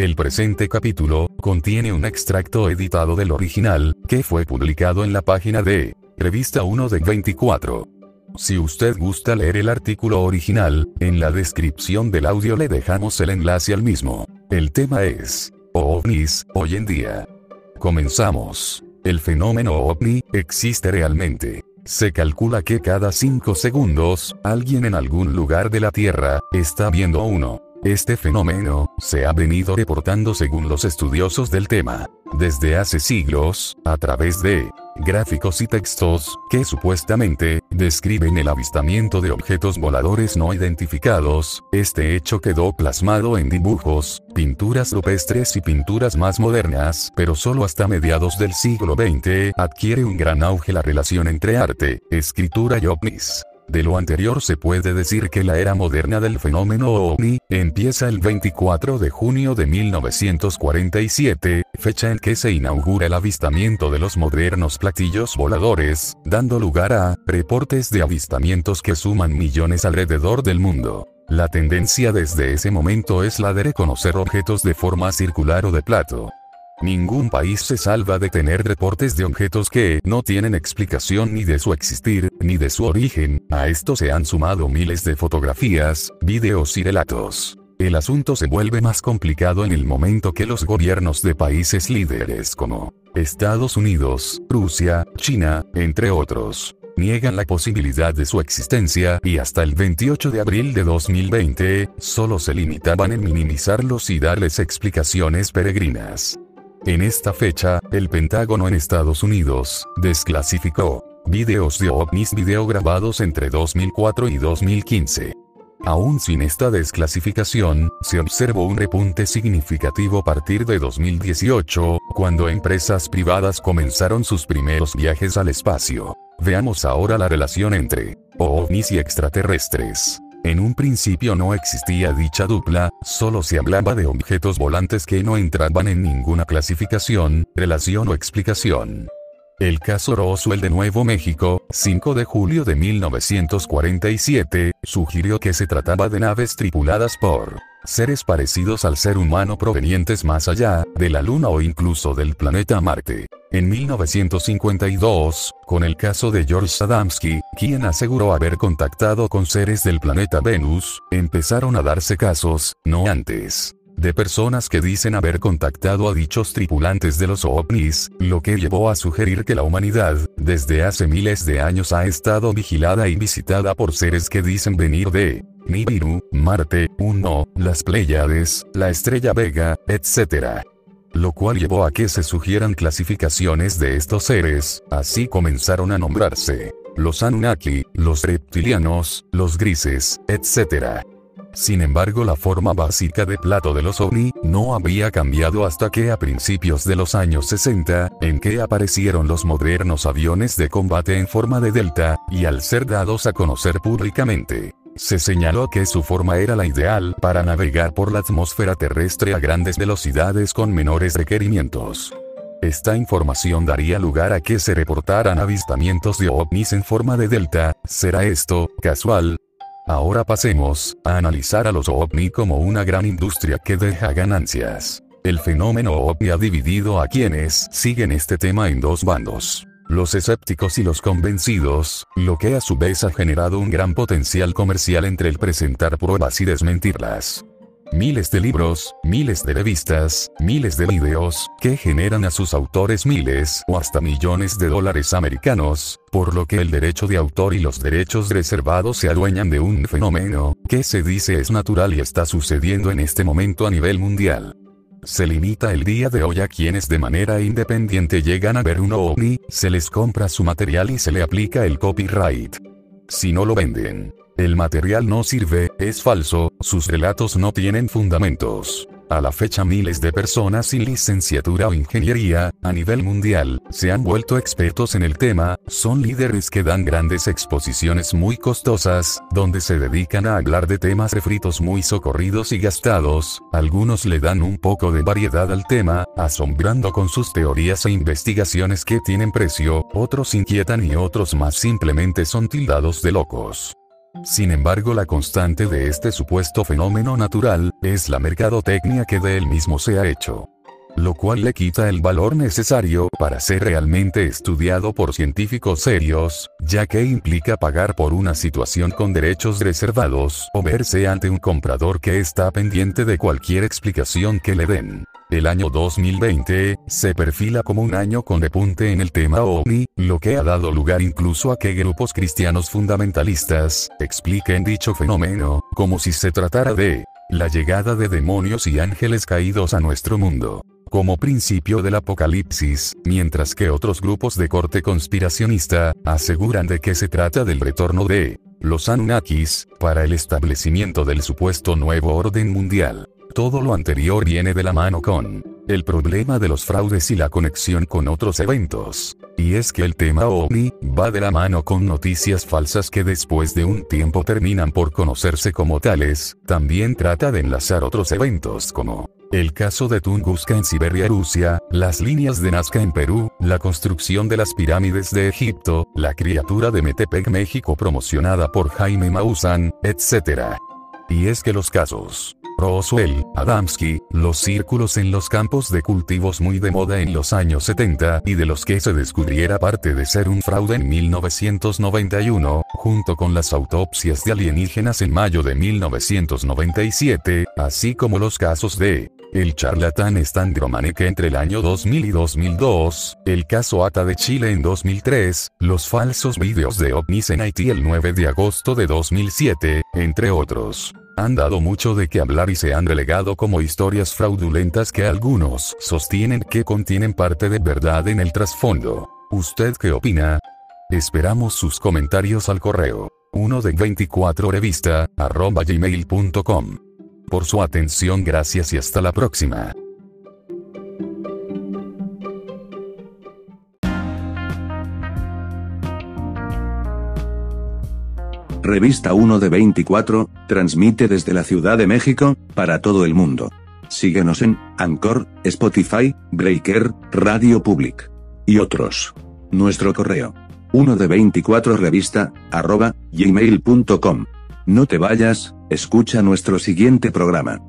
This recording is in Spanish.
El presente capítulo contiene un extracto editado del original, que fue publicado en la página de Revista 1 de 24. Si usted gusta leer el artículo original, en la descripción del audio le dejamos el enlace al mismo. El tema es OVNIs, hoy en día. Comenzamos. El fenómeno ovni existe realmente. Se calcula que cada 5 segundos, alguien en algún lugar de la Tierra, está viendo uno. Este fenómeno se ha venido reportando según los estudiosos del tema, desde hace siglos, a través de gráficos y textos, que supuestamente, describen el avistamiento de objetos voladores no identificados, este hecho quedó plasmado en dibujos, pinturas rupestres y pinturas más modernas, pero solo hasta mediados del siglo XX adquiere un gran auge la relación entre arte, escritura y ovnis. De lo anterior se puede decir que la era moderna del fenómeno OVNI empieza el 24 de junio de 1947, fecha en que se inaugura el avistamiento de los modernos platillos voladores, dando lugar a reportes de avistamientos que suman millones alrededor del mundo. La tendencia desde ese momento es la de reconocer objetos de forma circular o de plato. Ningún país se salva de tener reportes de objetos que no tienen explicación ni de su existir, ni de su origen, a esto se han sumado miles de fotografías, videos y relatos. El asunto se vuelve más complicado en el momento que los gobiernos de países líderes como Estados Unidos, Rusia, China, entre otros, niegan la posibilidad de su existencia y hasta el 28 de abril de 2020, solo se limitaban en minimizarlos y darles explicaciones peregrinas. En esta fecha, el Pentágono en Estados Unidos, desclasificó videos de ovnis video grabados entre 2004 y 2015. Aún sin esta desclasificación, se observó un repunte significativo a partir de 2018, cuando empresas privadas comenzaron sus primeros viajes al espacio. Veamos ahora la relación entre ovnis y extraterrestres. En un principio no existía dicha dupla, solo se hablaba de objetos volantes que no entraban en ninguna clasificación, relación o explicación. El caso Roswell de Nuevo México, 5 de julio de 1947, sugirió que se trataba de naves tripuladas por seres parecidos al ser humano provenientes más allá de la Luna o incluso del planeta Marte. En 1952, con el caso de George Adamski, quien aseguró haber contactado con seres del planeta Venus, empezaron a darse casos, no antes de personas que dicen haber contactado a dichos tripulantes de los ovnis, lo que llevó a sugerir que la humanidad, desde hace miles de años ha estado vigilada y visitada por seres que dicen venir de Nibiru, Marte, Uno, las Pléyades, la estrella Vega, etc. Lo cual llevó a que se sugieran clasificaciones de estos seres, así comenzaron a nombrarse los Anunnaki, los reptilianos, los grises, etc. Sin embargo la forma básica de plato de los ovni no había cambiado hasta que a principios de los años 60, en que aparecieron los modernos aviones de combate en forma de delta, y al ser dados a conocer públicamente, se señaló que su forma era la ideal para navegar por la atmósfera terrestre a grandes velocidades con menores requerimientos. Esta información daría lugar a que se reportaran avistamientos de ovnis en forma de delta, ¿será esto casual? Ahora pasemos a analizar a los ovni como una gran industria que deja ganancias. El fenómeno ovni ha dividido a quienes siguen este tema en dos bandos. Los escépticos y los convencidos, lo que a su vez ha generado un gran potencial comercial entre el presentar pruebas y desmentirlas. Miles de libros, miles de revistas, miles de videos, que generan a sus autores miles o hasta millones de dólares americanos, por lo que el derecho de autor y los derechos reservados se adueñan de un fenómeno, que se dice es natural y está sucediendo en este momento a nivel mundial. Se limita el día de hoy a quienes de manera independiente llegan a ver un ovni, se les compra su material y se le aplica el copyright. Si no lo venden, el material no sirve, es falso, sus relatos no tienen fundamentos. A la fecha miles de personas sin licenciatura o ingeniería, a nivel mundial, se han vuelto expertos en el tema, son líderes que dan grandes exposiciones muy costosas, donde se dedican a hablar de temas refritos muy socorridos y gastados, algunos le dan un poco de variedad al tema, asombrando con sus teorías e investigaciones que tienen precio, otros inquietan y otros más simplemente son tildados de locos. Sin embargo, la constante de este supuesto fenómeno natural, es la mercadotecnia que de él mismo se ha hecho lo cual le quita el valor necesario para ser realmente estudiado por científicos serios, ya que implica pagar por una situación con derechos reservados o verse ante un comprador que está pendiente de cualquier explicación que le den. El año 2020 se perfila como un año con repunte en el tema OVNI, lo que ha dado lugar incluso a que grupos cristianos fundamentalistas expliquen dicho fenómeno, como si se tratara de la llegada de demonios y ángeles caídos a nuestro mundo como principio del apocalipsis, mientras que otros grupos de corte conspiracionista aseguran de que se trata del retorno de los Anunnakis para el establecimiento del supuesto nuevo orden mundial. Todo lo anterior viene de la mano con el problema de los fraudes y la conexión con otros eventos. Y es que el tema OVNI va de la mano con noticias falsas que después de un tiempo terminan por conocerse como tales, también trata de enlazar otros eventos como el caso de Tunguska en Siberia, Rusia, las líneas de Nazca en Perú, la construcción de las pirámides de Egipto, la criatura de Metepec, México promocionada por Jaime Maussan, etc. Y es que los casos Roswell, Adamski, los círculos en los campos de cultivos muy de moda en los años 70 y de los que se descubriera parte de ser un fraude en 1991, junto con las autopsias de alienígenas en mayo de 1997, así como los casos de el charlatán Stan Gromanek entre el año 2000 y 2002, el caso ATA de Chile en 2003, los falsos vídeos de ovnis en Haití el 9 de agosto de 2007, entre otros han dado mucho de qué hablar y se han relegado como historias fraudulentas que algunos sostienen que contienen parte de verdad en el trasfondo. ¿Usted qué opina? Esperamos sus comentarios al correo 1 de 24 revista arroba gmail.com. Por su atención gracias y hasta la próxima. Revista 1 de 24, transmite desde la Ciudad de México, para todo el mundo. Síguenos en Anchor, Spotify, Breaker, Radio Public y otros. Nuestro correo 1 de 24 revista arroba gmail.com. No te vayas, escucha nuestro siguiente programa.